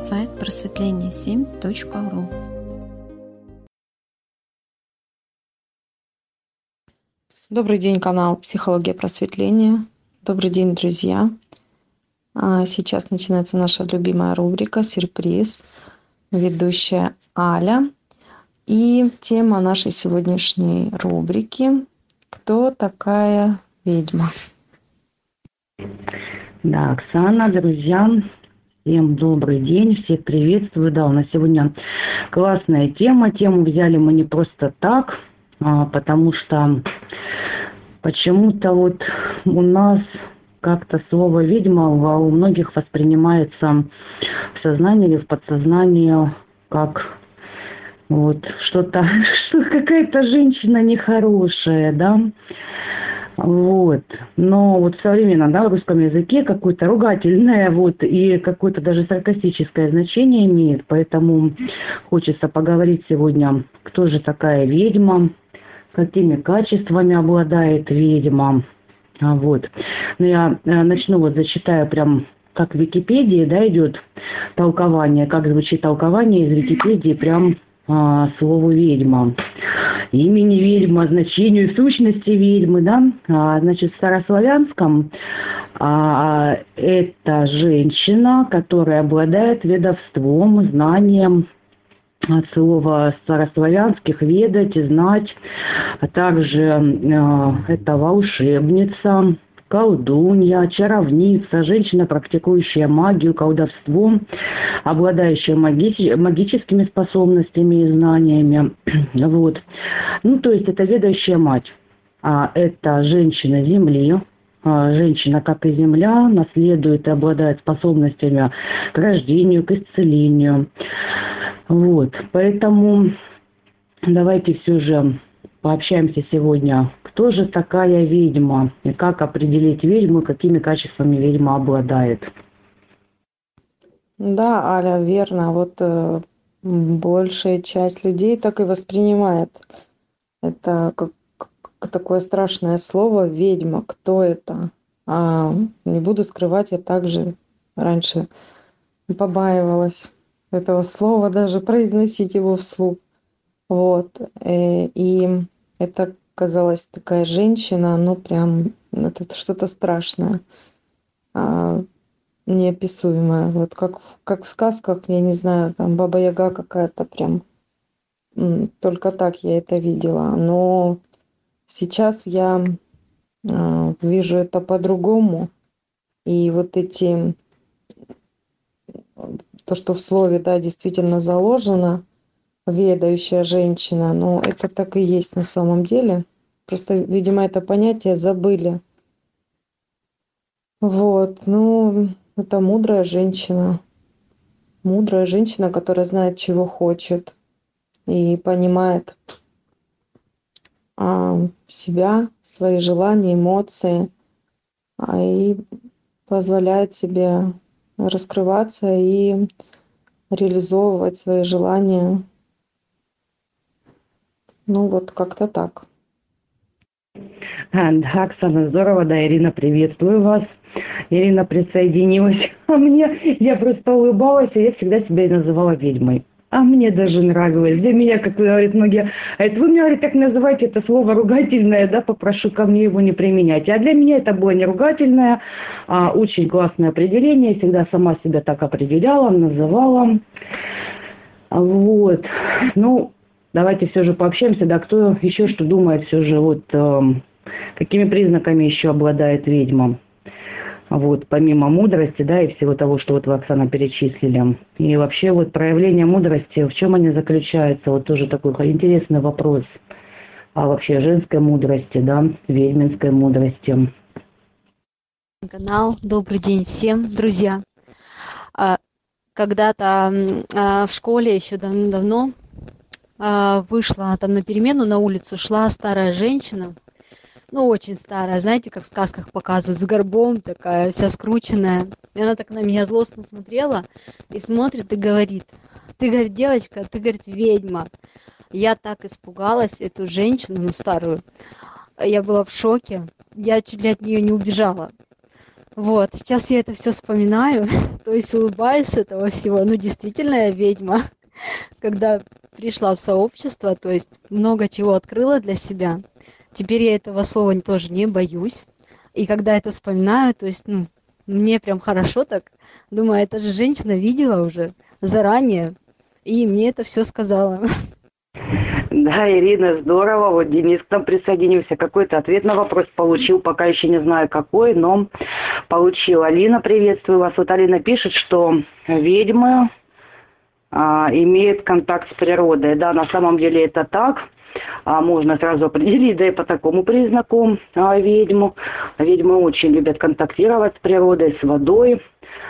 сайт просветление7.ру. Добрый день, канал «Психология просветления». Добрый день, друзья. А, сейчас начинается наша любимая рубрика «Сюрприз». Ведущая Аля. И тема нашей сегодняшней рубрики «Кто такая ведьма?» Да, Оксана, друзья, всем добрый день, всех приветствую. Да, у нас сегодня классная тема. Тему взяли мы не просто так, а, потому что почему-то вот у нас как-то слово «ведьма» у многих воспринимается в сознании или в подсознании как вот что-то, что какая-то женщина нехорошая, да, вот. Но вот в современном да, русском языке какое-то ругательное вот и какое-то даже саркастическое значение имеет. Поэтому хочется поговорить сегодня, кто же такая ведьма, какими качествами обладает ведьма. Вот. Но я э, начну вот зачитаю прям как в Википедии, да, идет толкование, как звучит толкование из Википедии прям а, слову ведьма имени ведьма, значению сущности ведьмы, да, а, значит, в старославянском а, это женщина, которая обладает ведовством, знанием от слова старославянских ведать, знать, а также э, это волшебница, колдунья, чаровница, женщина, практикующая магию, колдовство, обладающая маги- магическими способностями и знаниями. Вот. Ну, то есть это ведающая мать. А это женщина Земли, а, женщина, как и Земля, наследует и обладает способностями к рождению, к исцелению. Вот. Поэтому давайте все же пообщаемся сегодня кто же такая ведьма и как определить ведьму, какими качествами ведьма обладает. Да, Аля, верно. Вот э, большая часть людей так и воспринимает. Это как, как такое страшное слово ведьма. Кто это? А не буду скрывать, я также раньше побаивалась этого слова, даже произносить его вслух. Вот. Э, и это казалась такая женщина, ну прям это что-то страшное, а, неописуемое. Вот как, как в сказках, я не знаю, там Баба Яга какая-то прям, только так я это видела. Но сейчас я а, вижу это по-другому. И вот эти, то, что в слове, да, действительно заложено, ведающая женщина, но это так и есть на самом деле. Просто, видимо, это понятие забыли. Вот, ну, это мудрая женщина. Мудрая женщина, которая знает, чего хочет и понимает а, себя, свои желания, эмоции, а, и позволяет себе раскрываться и реализовывать свои желания ну вот как-то так. Да, Оксана, здорово, да, Ирина, приветствую вас. Ирина присоединилась а мне, я просто улыбалась, и я всегда себя называла ведьмой. А мне даже нравилось. Для меня, как говорят многие, это вы мне, говорит, так называете это слово ругательное, да, попрошу ко мне его не применять. А для меня это было не ругательное, а очень классное определение. Я всегда сама себя так определяла, называла. Вот. Ну, давайте все же пообщаемся, да, кто еще что думает все же, вот э, какими признаками еще обладает ведьма. Вот, помимо мудрости, да, и всего того, что вот вы, Оксана, перечислили. И вообще вот проявление мудрости, в чем они заключаются, вот тоже такой интересный вопрос. А вообще женской мудрости, да, ведьминской мудрости. Канал, добрый день всем, друзья. А, когда-то а, в школе еще давно а, вышла там на перемену на улицу, шла старая женщина, ну, очень старая, знаете, как в сказках показывают, с горбом такая, вся скрученная. И она так на меня злостно смотрела и смотрит и говорит, ты, говорит, девочка, ты, говорит, ведьма. Я так испугалась эту женщину, ну, старую. Я была в шоке. Я чуть ли от нее не убежала. Вот, сейчас я это все вспоминаю, то есть улыбаюсь этого всего. Ну, действительно, я ведьма. Когда пришла в сообщество, то есть много чего открыла для себя. Теперь я этого слова тоже не боюсь. И когда это вспоминаю, то есть, ну, мне прям хорошо так. Думаю, эта же женщина видела уже заранее, и мне это все сказала. Да, Ирина, здорово. Вот Денис к нам присоединился. Какой-то ответ на вопрос получил. Пока еще не знаю какой, но получил. Алина, приветствую вас. Вот Алина пишет, что ведьмы а, имеют контакт с природой. Да, на самом деле это так. А, можно сразу определить, да и по такому признаку а, ведьму. Ведьмы очень любят контактировать с природой, с водой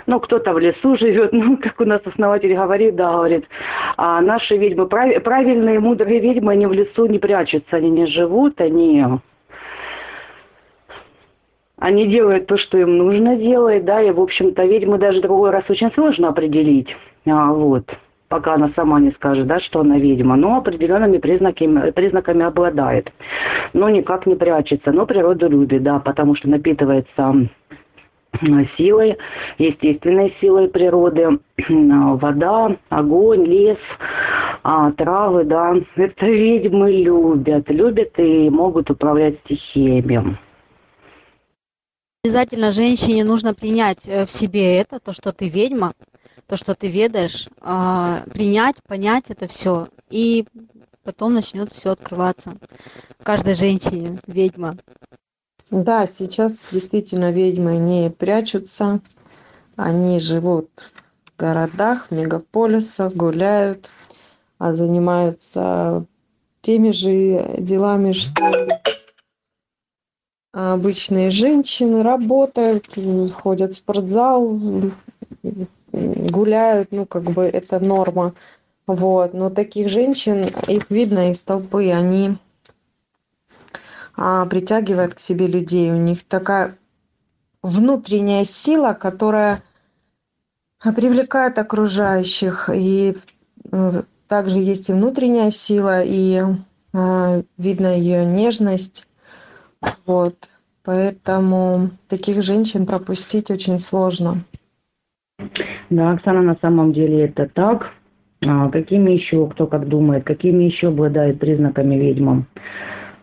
ну, кто-то в лесу живет, ну, как у нас основатель говорит, да, говорит, а наши ведьмы, прав, правильные, мудрые ведьмы, они в лесу не прячутся, они не живут, они они делают то, что им нужно делать, да, и, в общем-то, ведьмы даже другой раз очень сложно определить, а, вот, пока она сама не скажет, да, что она ведьма, но определенными признаками, признаками обладает, но никак не прячется, но природу любит, да, потому что напитывается силой, естественной силой природы, вода, огонь, лес, а, травы, да, это ведьмы любят, любят и могут управлять стихиями. Обязательно женщине нужно принять э, в себе это, то, что ты ведьма, то, что ты ведаешь, а, принять, понять это все, и потом начнет все открываться. Каждой женщине ведьма. Да, сейчас действительно ведьмы не прячутся. Они живут в городах, в мегаполисах, гуляют, а занимаются теми же делами, что обычные женщины, работают, ходят в спортзал, гуляют, ну, как бы это норма. Вот. Но таких женщин, их видно из толпы, они а, притягивает к себе людей. У них такая внутренняя сила, которая привлекает окружающих. И э, также есть и внутренняя сила, и э, видно ее нежность. Вот. Поэтому таких женщин пропустить очень сложно. Да, Оксана, на самом деле это так. А какими еще, кто как думает, какими еще обладает признаками ведьмам?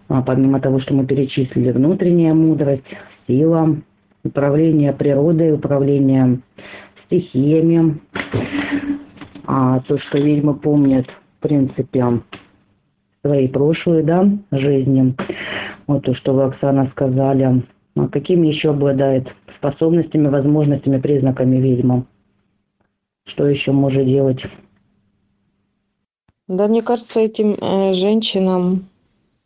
А помимо того, что мы перечислили, внутренняя мудрость, сила, управление природой, управление стихиями, а то, что ведьмы помнят, в принципе, свои прошлые, да, жизни. Вот то, что вы, Оксана, сказали. А какими еще обладает способностями, возможностями, признаками ведьма? Что еще может делать? Да, мне кажется, этим э, женщинам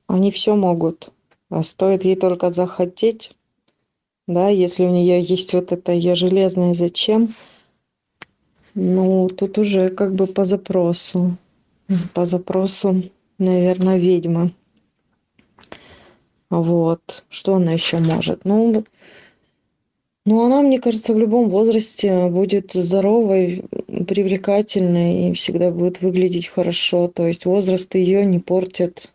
они все могут. А стоит ей только захотеть, да, если у нее есть вот это ее железное зачем, ну, тут уже как бы по запросу. По запросу, наверное, ведьма. Вот. Что она еще может? Ну, ну, она, мне кажется, в любом возрасте будет здоровой, привлекательной и всегда будет выглядеть хорошо. То есть возраст ее не портит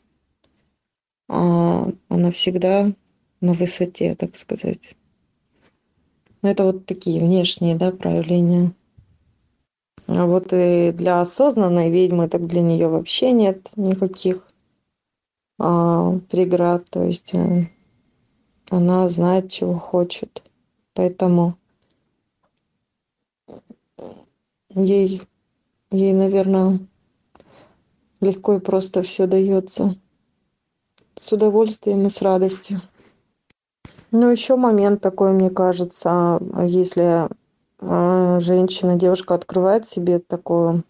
а она всегда на высоте, так сказать. Ну, это вот такие внешние, да, проявления. А вот и для осознанной ведьмы, так для нее вообще нет никаких а, преград. То есть а, она знает, чего хочет. Поэтому ей, ей, наверное, легко и просто все дается с удовольствием и с радостью. Ну, еще момент такой, мне кажется, если э, женщина, девушка открывает себе такую,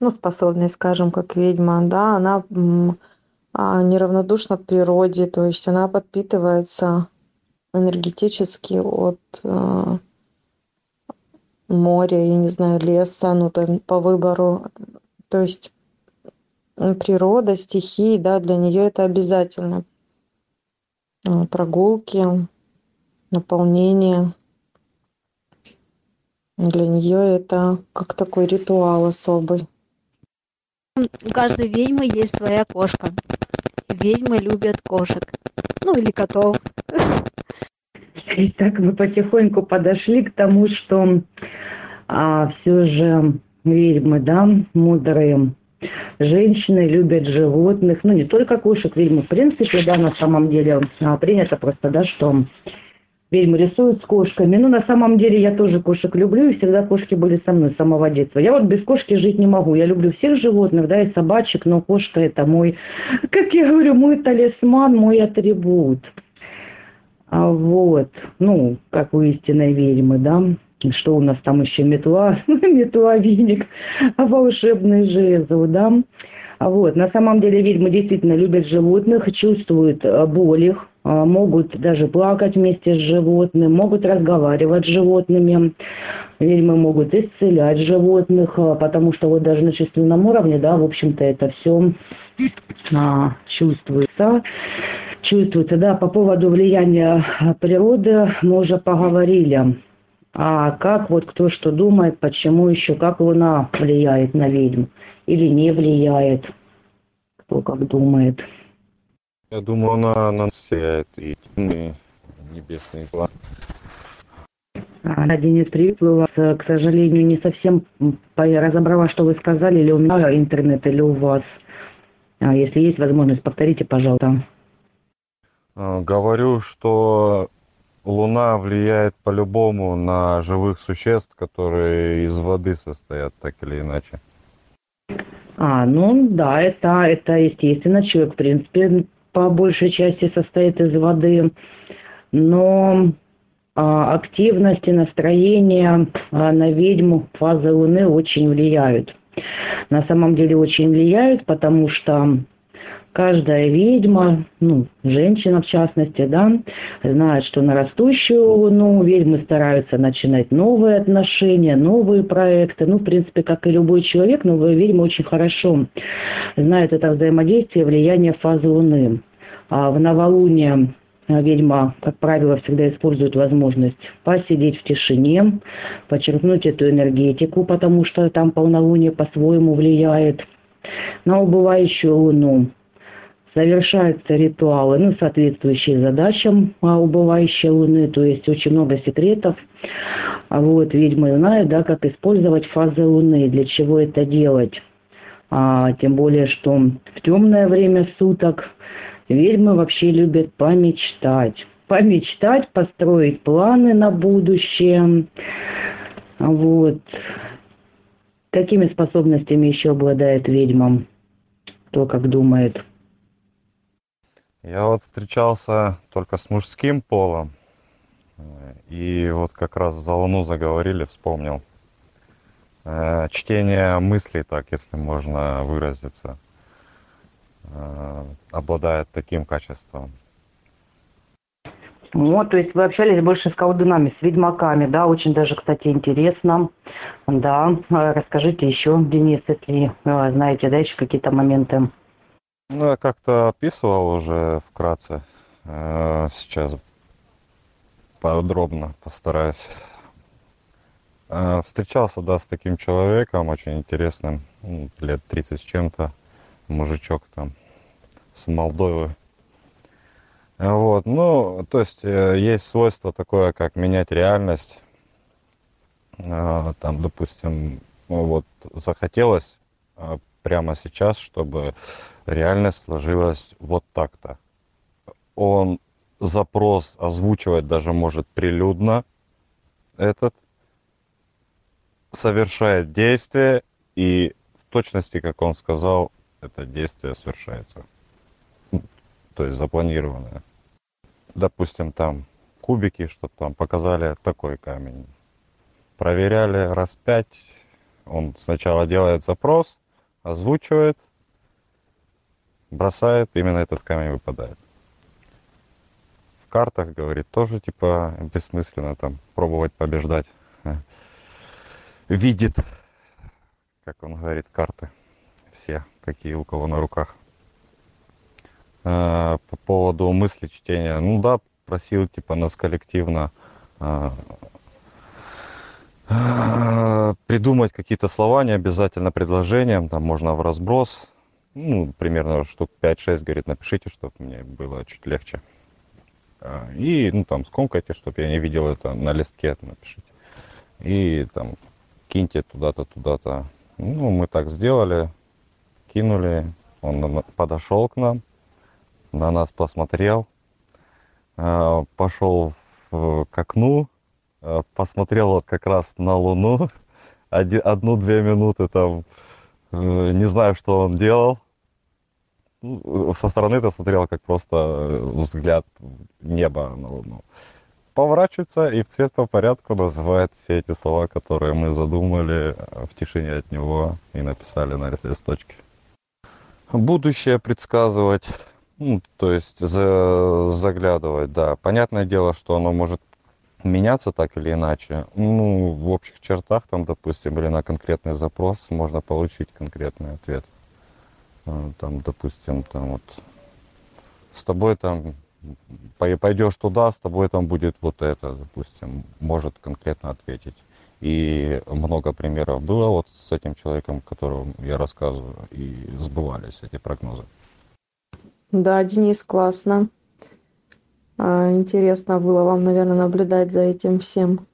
ну, способность, скажем, как ведьма, да, она а, неравнодушна к природе, то есть она подпитывается энергетически от э, моря, я не знаю, леса, ну, там, по выбору. То есть природа, стихии, да, для нее это обязательно. А, прогулки, наполнение. Для нее это как такой ритуал особый. У каждой ведьмы есть своя кошка. Ведьмы любят кошек. Ну или котов. И так мы потихоньку подошли к тому, что а, все же ведьмы, да, мудрые женщины любят животных, ну не только кошек, ведьмы в принципе, да, на самом деле а, принято просто, да, что ведьмы рисуют с кошками. Ну, на самом деле, я тоже кошек люблю, и всегда кошки были со мной с самого детства. Я вот без кошки жить не могу. Я люблю всех животных, да, и собачек, но кошка это мой, как я говорю, мой талисман, мой атрибут. А вот, ну, как у истинной ведьмы, да, что у нас там еще метла, метла, веник, волшебный жезл, да. А вот, на самом деле ведьмы действительно любят животных, чувствуют э, боль их, а, могут даже плакать вместе с животным, могут разговаривать с животными, ведьмы могут исцелять животных, а, потому что вот даже на чувственном уровне, да, в общем-то, это все а, чувствуется. Чувствуется, да, по поводу влияния природы мы уже поговорили. А как вот кто что думает, почему еще, как Луна влияет на ведьм или не влияет, кто как думает. Я думаю, она на нас влияет и темные небесные планы. А, Денис, приветствую вас. Э, к сожалению, не совсем разобрала, что вы сказали, или у меня интернет, или у вас. А, если есть возможность, повторите, пожалуйста. А, говорю, что Луна влияет по-любому на живых существ, которые из воды состоят, так или иначе. А, ну да, это, это естественно. Человек, в принципе, по большей части состоит из воды, но а, активность и настроение а, на ведьму фазы Луны очень влияют. На самом деле очень влияют, потому что каждая ведьма, ну, женщина в частности, да, знает, что на растущую луну ведьмы стараются начинать новые отношения, новые проекты. Ну, в принципе, как и любой человек, новые ведьмы очень хорошо знают это взаимодействие, влияние фазы луны. А в новолуние ведьма, как правило, всегда использует возможность посидеть в тишине, подчеркнуть эту энергетику, потому что там полнолуние по-своему влияет на убывающую луну совершаются ритуалы, ну, соответствующие задачам а, убывающей Луны, то есть очень много секретов. А вот ведьмы знают, да, как использовать фазы Луны, для чего это делать. А, тем более, что в темное время суток ведьмы вообще любят помечтать. Помечтать, построить планы на будущее. Вот. Какими способностями еще обладает ведьма? Кто как думает? Я вот встречался только с мужским полом. И вот как раз за Луну заговорили, вспомнил. Э, чтение мыслей, так, если можно выразиться, э, обладает таким качеством. Вот, то есть вы общались больше с колдунами, с ведьмаками, да, очень даже, кстати, интересно. Да, расскажите еще, Денис, если э, знаете, да, еще какие-то моменты. Ну, я как-то описывал уже вкратце. Э, сейчас подробно постараюсь. Э, встречался, да, с таким человеком, очень интересным, ну, лет 30 с чем-то, мужичок там, с Молдовы. Вот, ну, то есть э, есть свойство такое, как менять реальность. Там, допустим, вот захотелось прямо сейчас, чтобы реальность сложилась вот так-то. Он запрос озвучивать даже может прилюдно этот, совершает действие, и в точности, как он сказал, это действие совершается. То есть запланированное. Допустим, там кубики, что там показали такой камень. Проверяли раз пять. Он сначала делает запрос, озвучивает, бросает, именно этот камень выпадает. В картах, говорит, тоже типа бессмысленно там пробовать побеждать. Видит, как он говорит, карты. Все, какие у кого на руках. А, по поводу мысли чтения. Ну да, просил типа нас коллективно а, придумать какие-то слова, не обязательно предложением, там можно в разброс, ну, примерно штук 5-6, говорит, напишите, чтобы мне было чуть легче. А, и, ну, там, скомкайте, чтобы я не видел это на листке, напишите. И там киньте туда-то, туда-то. Ну, мы так сделали, кинули. Он подошел к нам, на нас посмотрел, а, пошел к окну, а, посмотрел вот как раз на Луну, одну-две минуты там, э, не знаю, что он делал. Ну, со стороны это смотрел как просто э, взгляд неба на Луну. Поворачивается и в цвет по порядку называет все эти слова, которые мы задумали э, в тишине от него и написали на листочке. Будущее предсказывать, ну, то есть за, заглядывать, да. Понятное дело, что оно может меняться так или иначе. Ну, в общих чертах, там, допустим, или на конкретный запрос можно получить конкретный ответ. Э, там, допустим, там вот с тобой там пойдешь туда, с тобой там будет вот это, допустим, может конкретно ответить. И много примеров было вот с этим человеком, которому я рассказываю, и сбывались эти прогнозы. Да, Денис, классно. А, интересно было вам, наверное, наблюдать за этим всем.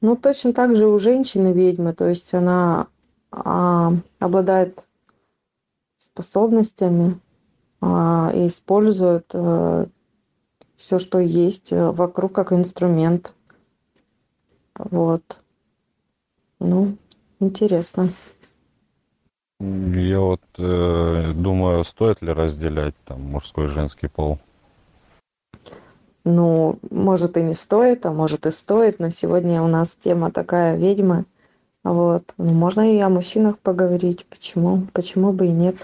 Ну, точно так же у женщины ведьмы, то есть она а, обладает способностями а, и использует а, э, все, что есть э, вокруг, как инструмент. Вот. Ну, интересно. Я вот э, думаю, стоит ли разделять там мужской и женский пол? Ну, может и не стоит, а может и стоит. Но сегодня у нас тема такая ведьма. Вот. Ну, можно и о мужчинах поговорить. Почему? Почему бы и нет?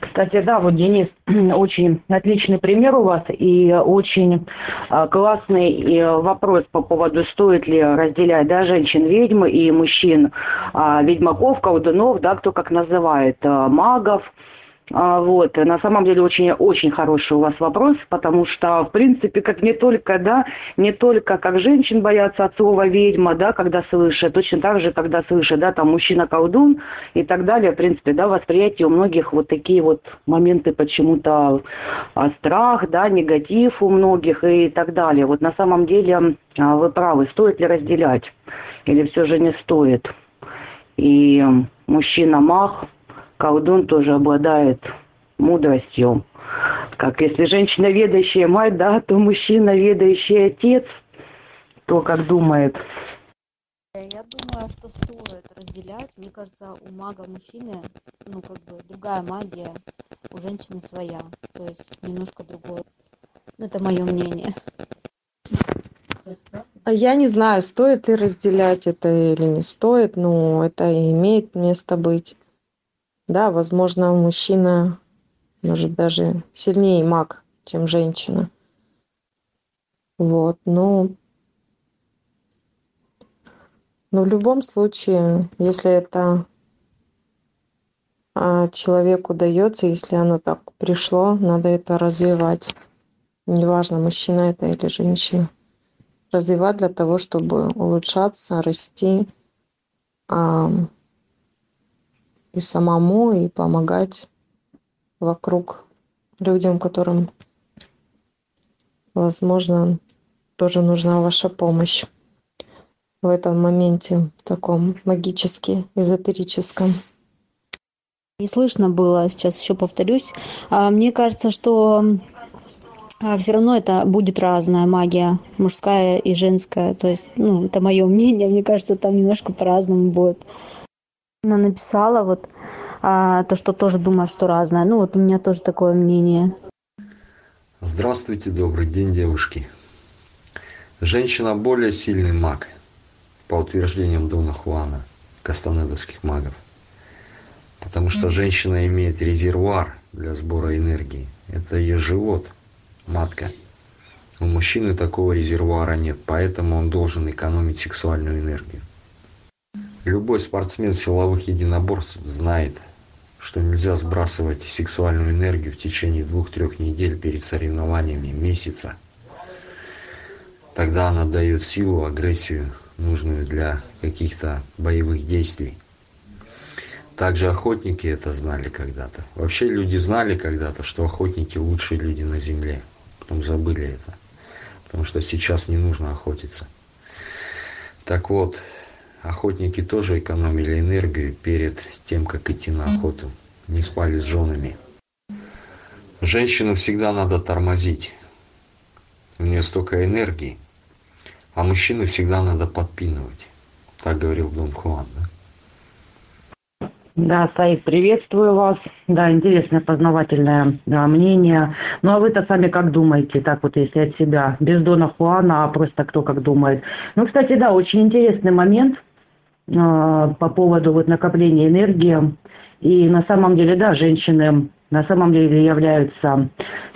Кстати, да, вот Денис, очень отличный пример у вас и очень а, классный э, вопрос по поводу, стоит ли разделять да, женщин-ведьм и мужчин а, ведьмаков, колдунов, да, кто как называет, а, магов – а, вот, на самом деле очень, очень хороший у вас вопрос, потому что, в принципе, как не только, да, не только как женщин боятся от слова ведьма, да, когда слышат, точно так же, когда слышат, да, там мужчина-колдун и так далее, в принципе, да, восприятие у многих вот такие вот моменты почему-то а, страх, да, негатив у многих и так далее. Вот на самом деле а, вы правы, стоит ли разделять или все же не стоит. И мужчина-мах, колдун тоже обладает мудростью. Как если женщина ведающая мать, да, то мужчина ведающий отец, то как думает. Я думаю, что стоит разделять. Мне кажется, у мага мужчины, ну, как бы другая магия, у женщины своя. То есть немножко другое. Ну, это мое мнение. А я не знаю, стоит ли разделять это или не стоит, но это имеет место быть. Да, возможно, мужчина может даже сильнее маг, чем женщина. Вот, ну, но в любом случае, если это а, человеку дается, если оно так пришло, надо это развивать. Неважно, мужчина это или женщина. Развивать для того, чтобы улучшаться, расти, и самому, и помогать вокруг людям, которым, возможно, тоже нужна ваша помощь в этом моменте таком магически эзотерическом. Не слышно было, сейчас еще повторюсь. А, мне кажется, что а, все равно это будет разная магия, мужская и женская. То есть, ну, это мое мнение, мне кажется, там немножко по-разному будет она написала вот а, то, что тоже думаю, что разное. Ну вот у меня тоже такое мнение. Здравствуйте, добрый день, девушки. Женщина более сильный маг, по утверждениям Дона Хуана, кастанедовских магов. Потому что женщина имеет резервуар для сбора энергии. Это ее живот, матка. У мужчины такого резервуара нет, поэтому он должен экономить сексуальную энергию. Любой спортсмен силовых единоборств знает, что нельзя сбрасывать сексуальную энергию в течение двух-трех недель перед соревнованиями, месяца. Тогда она дает силу, агрессию, нужную для каких-то боевых действий. Также охотники это знали когда-то. Вообще люди знали когда-то, что охотники лучшие люди на земле. потом забыли это. Потому что сейчас не нужно охотиться. Так вот, охотники тоже экономили энергию перед тем, как идти на охоту. Не спали с женами. Женщину всегда надо тормозить. У нее столько энергии. А мужчину всегда надо подпинывать. Так говорил Дон Хуан, да? Да, Саид, приветствую вас. Да, интересное познавательное да, мнение. Ну а вы-то сами как думаете, так вот если от себя, без Дона Хуана, а просто кто как думает. Ну, кстати, да, очень интересный момент по поводу вот накопления энергии. И на самом деле, да, женщины на самом деле являются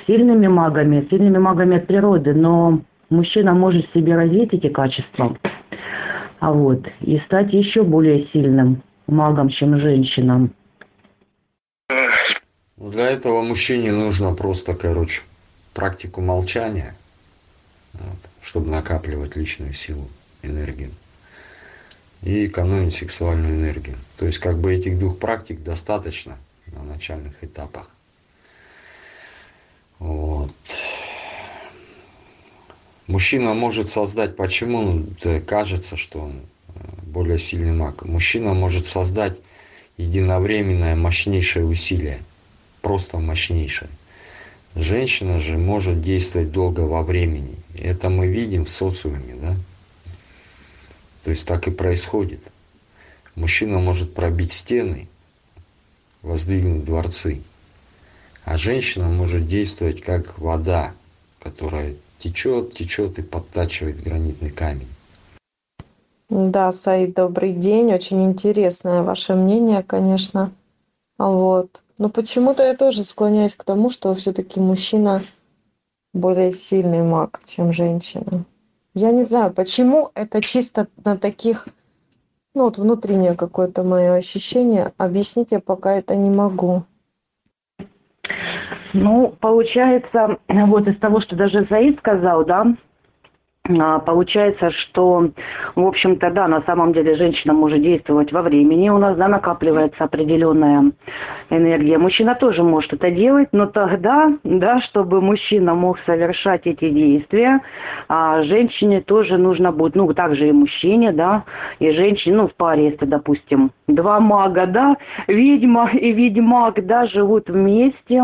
сильными магами, сильными магами от природы, но мужчина может в себе развить эти качества, а вот, и стать еще более сильным магом, чем женщинам. Ну, для этого мужчине нужно просто, короче, практику молчания, вот, чтобы накапливать личную силу, энергию и экономить сексуальную энергию. То есть как бы этих двух практик достаточно на начальных этапах. Вот. Мужчина может создать, почему кажется, что он э, более сильный маг. Мужчина может создать единовременное мощнейшее усилие, просто мощнейшее. Женщина же может действовать долго во времени. Это мы видим в социуме, да? То есть так и происходит. Мужчина может пробить стены, воздвигнуть дворцы. А женщина может действовать как вода, которая течет, течет и подтачивает гранитный камень. Да, Саид, добрый день. Очень интересное ваше мнение, конечно. Вот. Но почему-то я тоже склоняюсь к тому, что все-таки мужчина более сильный маг, чем женщина. Я не знаю, почему это чисто на таких, ну вот внутреннее какое-то мое ощущение. Объяснить я пока это не могу. Ну, получается, вот из того, что даже Заид сказал, да, Получается, что, в общем-то, да, на самом деле женщина может действовать во времени. У нас, да, накапливается определенная энергия. Мужчина тоже может это делать, но тогда, да, чтобы мужчина мог совершать эти действия, а женщине тоже нужно будет, ну, также и мужчине, да, и женщине, ну, в паре, если, допустим, два мага, да, ведьма и ведьмак, да, живут вместе,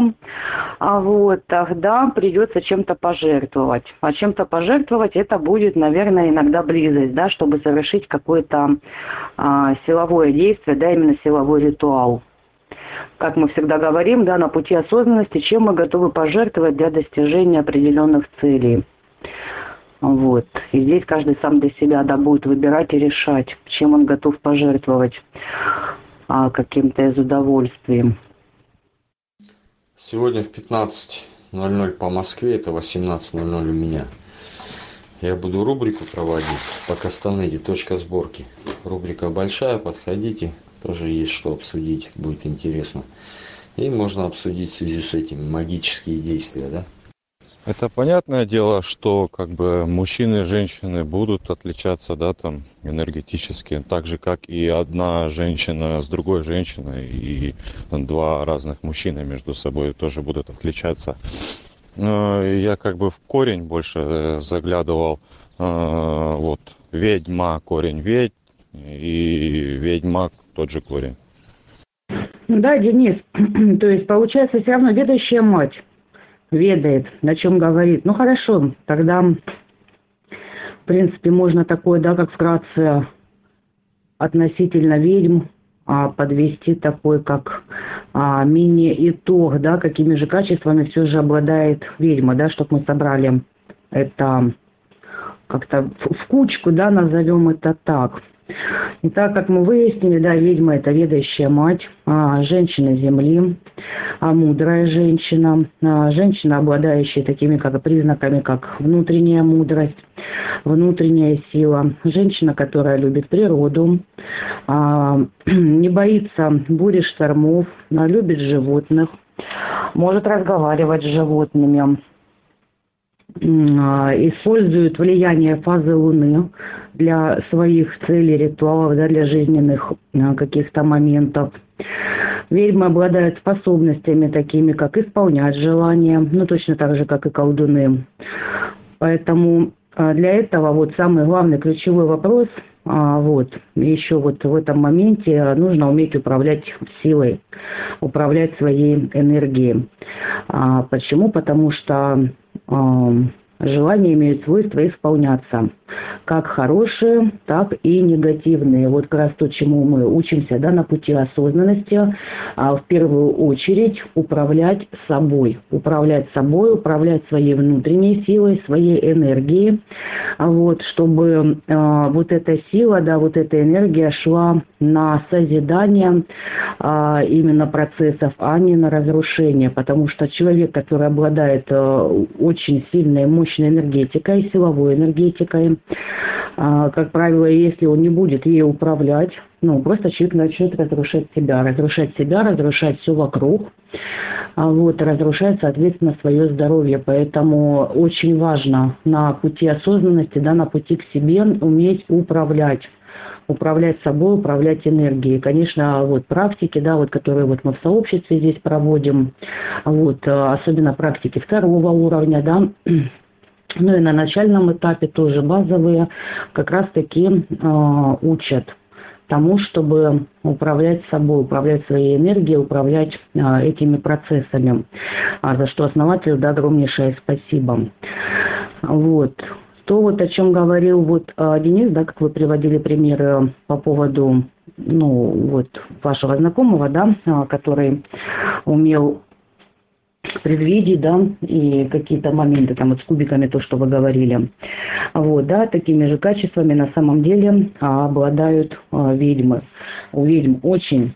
а вот тогда придется чем-то пожертвовать. А чем-то пожертвовать это будет, наверное, иногда близость, да, чтобы совершить какое-то а, силовое действие, да, именно силовой ритуал как мы всегда говорим, да, на пути осознанности, чем мы готовы пожертвовать для достижения определенных целей. Вот. И здесь каждый сам для себя да, будет выбирать и решать, чем он готов пожертвовать а, каким-то из удовольствий. Сегодня в 15.00 по Москве, это 18.00 у меня. Я буду рубрику проводить по Кастанеде, точка сборки. Рубрика большая, подходите, тоже есть что обсудить, будет интересно. И можно обсудить в связи с этим магические действия, да? Это понятное дело, что как бы мужчины и женщины будут отличаться, да, там, энергетически, так же, как и одна женщина с другой женщиной, и два разных мужчины между собой тоже будут отличаться. Но я как бы в корень больше э, заглядывал, э, вот, ведьма, корень ведь, и ведьмак тот же корень. Да, Денис, то есть получается все равно ведающая мать ведает, о чем говорит. Ну хорошо, тогда, в принципе, можно такое, да, как вкратце относительно ведьм а, подвести такой, как а, мини-итог, да, какими же качествами все же обладает ведьма, да, чтобы мы собрали это как-то в, в кучку, да, назовем это так. И так как мы выяснили, да, ведьма – это ведающая мать, а, женщина Земли, а мудрая женщина, а, женщина, обладающая такими как признаками, как внутренняя мудрость, внутренняя сила, женщина, которая любит природу, а, не боится бури штормов, а, любит животных, может разговаривать с животными, используют влияние фазы Луны для своих целей, ритуалов, да, для жизненных каких-то моментов. Ведьмы обладают способностями такими, как исполнять желания, ну точно так же, как и колдуны. Поэтому а, для этого вот самый главный ключевой вопрос, а, вот, еще вот в этом моменте нужно уметь управлять силой, управлять своей энергией. А, почему? Потому что желания имеют свойство исполняться как хорошие, так и негативные. Вот как раз то, чему мы учимся да, на пути осознанности, а, в первую очередь управлять собой. Управлять собой, управлять своей внутренней силой, своей энергией, а вот, чтобы э, вот эта сила, да, вот эта энергия шла на созидание э, именно процессов, а не на разрушение. Потому что человек, который обладает э, очень сильной, мощной энергетикой, силовой энергетикой, а, как правило, если он не будет ей управлять, ну, просто человек начнет разрушать себя, разрушать себя, разрушать все вокруг, а вот, разрушать, соответственно, свое здоровье. Поэтому очень важно на пути осознанности, да, на пути к себе уметь управлять управлять собой, управлять энергией. Конечно, вот практики, да, вот, которые вот мы в сообществе здесь проводим, вот, особенно практики второго уровня, да, ну и на начальном этапе тоже базовые как раз-таки э, учат тому, чтобы управлять собой, управлять своей энергией, управлять э, этими процессами, а, за что основателю да, огромнейшее спасибо. Вот. То вот о чем говорил вот э, Денис, да, как вы приводили примеры по поводу ну, вот вашего знакомого, да, который умел предвидеть, да, и какие-то моменты там вот с кубиками, то, что вы говорили. Вот, да, такими же качествами на самом деле обладают а, ведьмы. У ведьм очень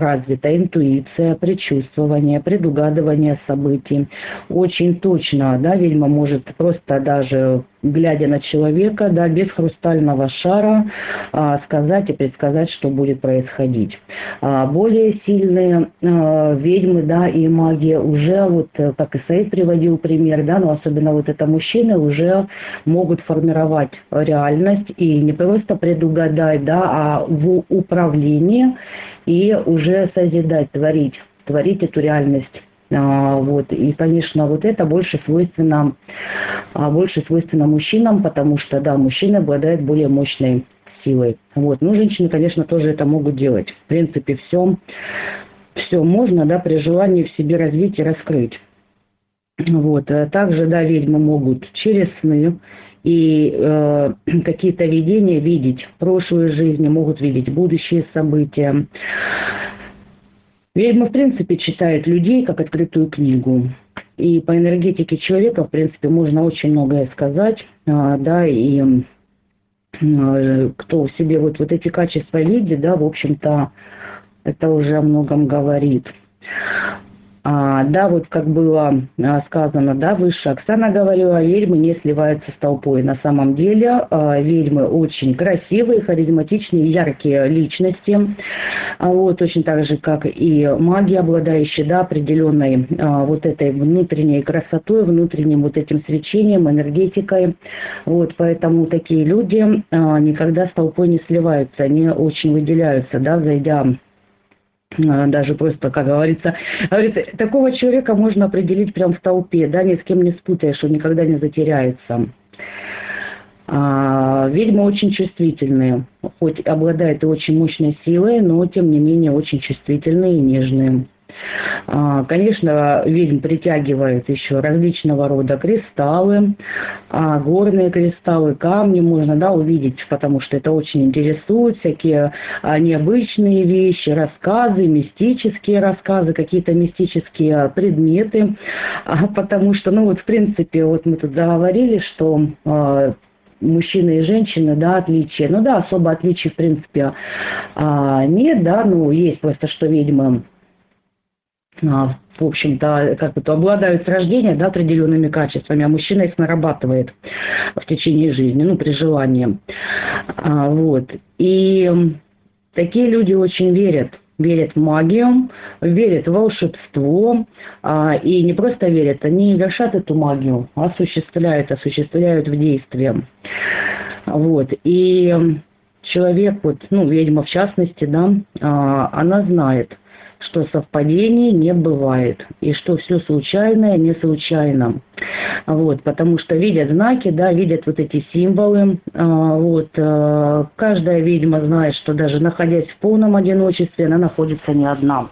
развита интуиция, предчувствование, предугадывание событий. Очень точно, да, ведьма может просто даже глядя на человека, да, без хрустального шара а, сказать и предсказать, что будет происходить. А, более сильные а, ведьмы, да, и маги уже, вот, как и Саид приводил пример, да, но особенно вот это мужчины уже могут формировать реальность и не просто предугадать, да, а в управлении и уже созидать, творить, творить эту реальность. А, вот. И, конечно, вот это больше свойственно, а, больше свойственно мужчинам, потому что, да, мужчины обладают более мощной силой. Вот. Ну, женщины, конечно, тоже это могут делать. В принципе, все, все можно, да, при желании в себе развить и раскрыть. Вот. А также, да, ведьмы могут через сны и э, какие-то видения видеть, прошлые жизни, могут видеть будущие события. Ведьма, в принципе, читает людей как открытую книгу. И по энергетике человека, в принципе, можно очень многое сказать, э, да, и э, кто в себе вот, вот эти качества видит, да, в общем-то, это уже о многом говорит. А, да, вот как было а, сказано, да, выше Оксана говорила, ведьмы не сливаются с толпой. На самом деле а, ведьмы очень красивые, харизматичные, яркие личности. А, вот точно так же, как и маги, обладающие, да, определенной а, вот этой внутренней красотой, внутренним вот этим свечением, энергетикой. Вот, поэтому такие люди а, никогда с толпой не сливаются, они очень выделяются, да, зайдя даже просто, как говорится, говорится, такого человека можно определить прям в толпе, да, ни с кем не спутаешь, он никогда не затеряется. А, ведьмы очень чувствительные, хоть обладают и очень мощной силой, но тем не менее очень чувствительные и нежные. А, конечно, ведьм притягивает еще различного рода кристаллы, а, горные кристаллы, камни можно да, увидеть, потому что это очень интересует, всякие а, необычные вещи, рассказы, мистические рассказы, какие-то мистические предметы, потому что, ну вот, в принципе, вот мы тут заговорили, что мужчины и женщины, да, отличия. Ну да, особо отличий, в принципе, нет, да, ну есть просто, что а, в общем-то, как бы обладают с рождения да, определенными качествами, а мужчина их нарабатывает в течение жизни, ну, при желании. А, вот. И такие люди очень верят верят в магию, верят в волшебство, а, и не просто верят, они вершат эту магию, осуществляют, осуществляют в действии. Вот. И человек, вот, ну, ведьма в частности, да, а, она знает – что совпадений не бывает, и что все случайное не случайно. Вот, потому что видят знаки, да, видят вот эти символы. А, вот, а, каждая ведьма знает, что даже находясь в полном одиночестве, она находится не одна.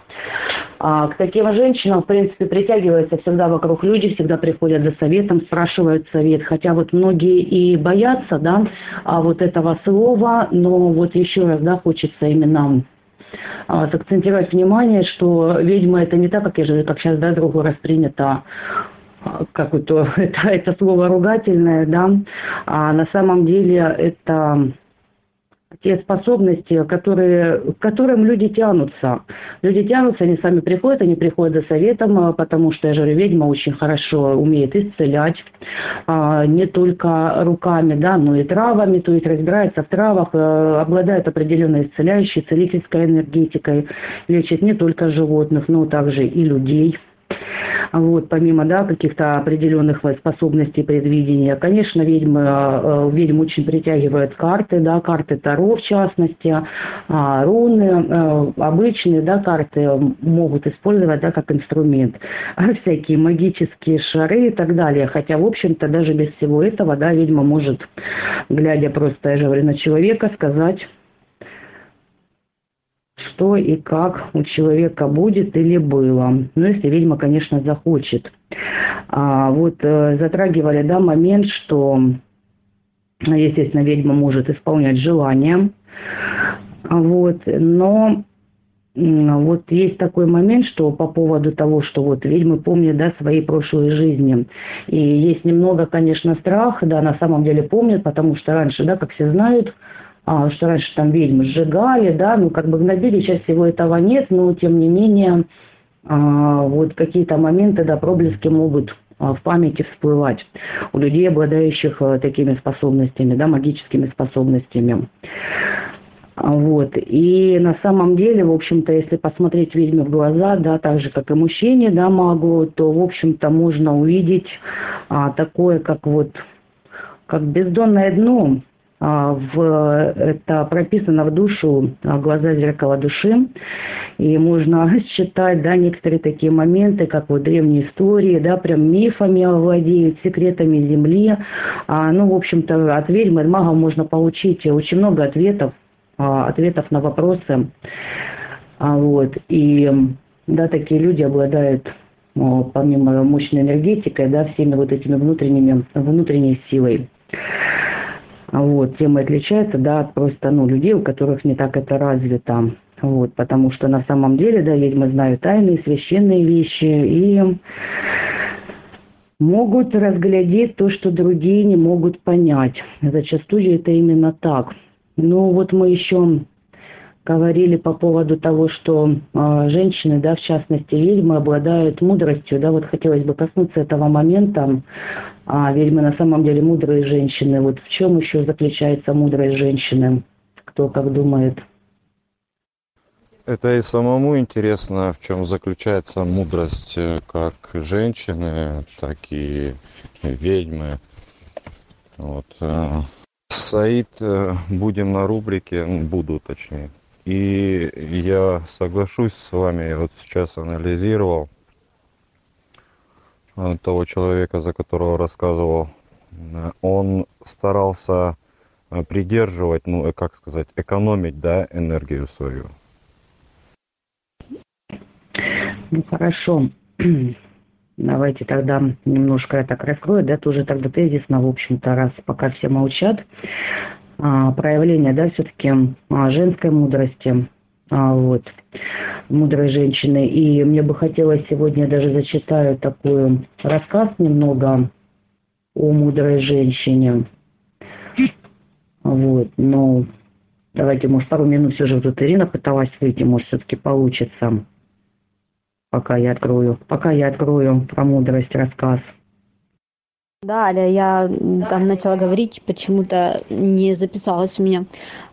А к таким женщинам, в принципе, притягиваются всегда вокруг люди, всегда приходят за советом, спрашивают совет. Хотя вот многие и боятся, да, а вот этого слова, но вот еще раз, да, хочется именно а, внимание, что ведьма это не так, как, я же, как сейчас, да, другу распринято а, как вот это, это слово ругательное, да, а на самом деле это те способности, которые, к которым люди тянутся. Люди тянутся, они сами приходят, они приходят за советом, а, потому что, я же говорю, ведьма очень хорошо умеет исцелять, а, не только руками, да, но и травами, то есть разбирается в травах, а, обладает определенной исцеляющей, целительской энергетикой, лечит не только животных, но также и людей вот, помимо да, каких-то определенных способностей предвидения. Конечно, ведьмы, э, ведьм очень притягивают карты, да, карты Таро в частности, а, руны, э, обычные да, карты могут использовать да, как инструмент, всякие магические шары и так далее. Хотя, в общем-то, даже без всего этого, да, ведьма может, глядя просто, я же говорю, на человека, сказать что и как у человека будет или было. Ну, если ведьма, конечно, захочет. А, вот э, затрагивали, да, момент, что, естественно, ведьма может исполнять желания. Вот, но вот есть такой момент, что по поводу того, что вот ведьмы помнят, да, свои прошлые жизни. И есть немного, конечно, страха, да, на самом деле помнят, потому что раньше, да, как все знают, а, что раньше там ведьмы сжигали, да, ну как бы гнобили, сейчас всего этого нет, но тем не менее а, вот какие-то моменты, да, проблески могут а, в памяти всплывать у людей, обладающих а, такими способностями, да, магическими способностями. Вот. И на самом деле, в общем-то, если посмотреть ведьме в глаза, да, так же, как и мужчине, да, могу, то, в общем-то, можно увидеть а, такое, как вот, как бездонное дно, а, в, это прописано в душу, а, глаза зеркала души. И можно считать, да, некоторые такие моменты, как вот древние истории, да, прям мифами овладеют, секретами Земли. А, ну, в общем-то, от ведьм, от магов можно получить очень много ответов, а, ответов на вопросы. А, вот. И, да, такие люди обладают помимо мощной энергетикой, да, всеми вот этими внутренними, внутренней силой. Вот, тем и отличается, да, от просто, ну, людей, у которых не так это развито. Вот, потому что на самом деле, да, ведьмы знают тайные, священные вещи и могут разглядеть то, что другие не могут понять. Зачастую это именно так. Ну, вот мы еще говорили по поводу того, что э, женщины, да, в частности ведьмы, обладают мудростью, да, вот хотелось бы коснуться этого момента. А ведьмы на самом деле мудрые женщины. Вот в чем еще заключается мудрость женщины? Кто как думает? Это и самому интересно, в чем заключается мудрость э, как женщины, так и ведьмы. Вот. Э, Саид, э, будем на рубрике, буду точнее. И я соглашусь с вами, я вот сейчас анализировал э, того человека, за которого рассказывал. Э, он старался э, придерживать, ну, как сказать, экономить, да, энергию свою. Ну, хорошо. Давайте тогда немножко я так раскрою, да, тоже тогда тезисно, в общем-то, раз пока все молчат. А, проявление, да, все-таки а, женской мудрости, а, вот, мудрой женщины. И мне бы хотелось сегодня даже зачитаю такой рассказ немного о мудрой женщине. Вот, но давайте, может, пару минут все же тут Ирина пыталась выйти, может, все-таки получится. Пока я открою, пока я открою про мудрость рассказ. Да, Аля, я там начала говорить, почему-то не записалось у меня.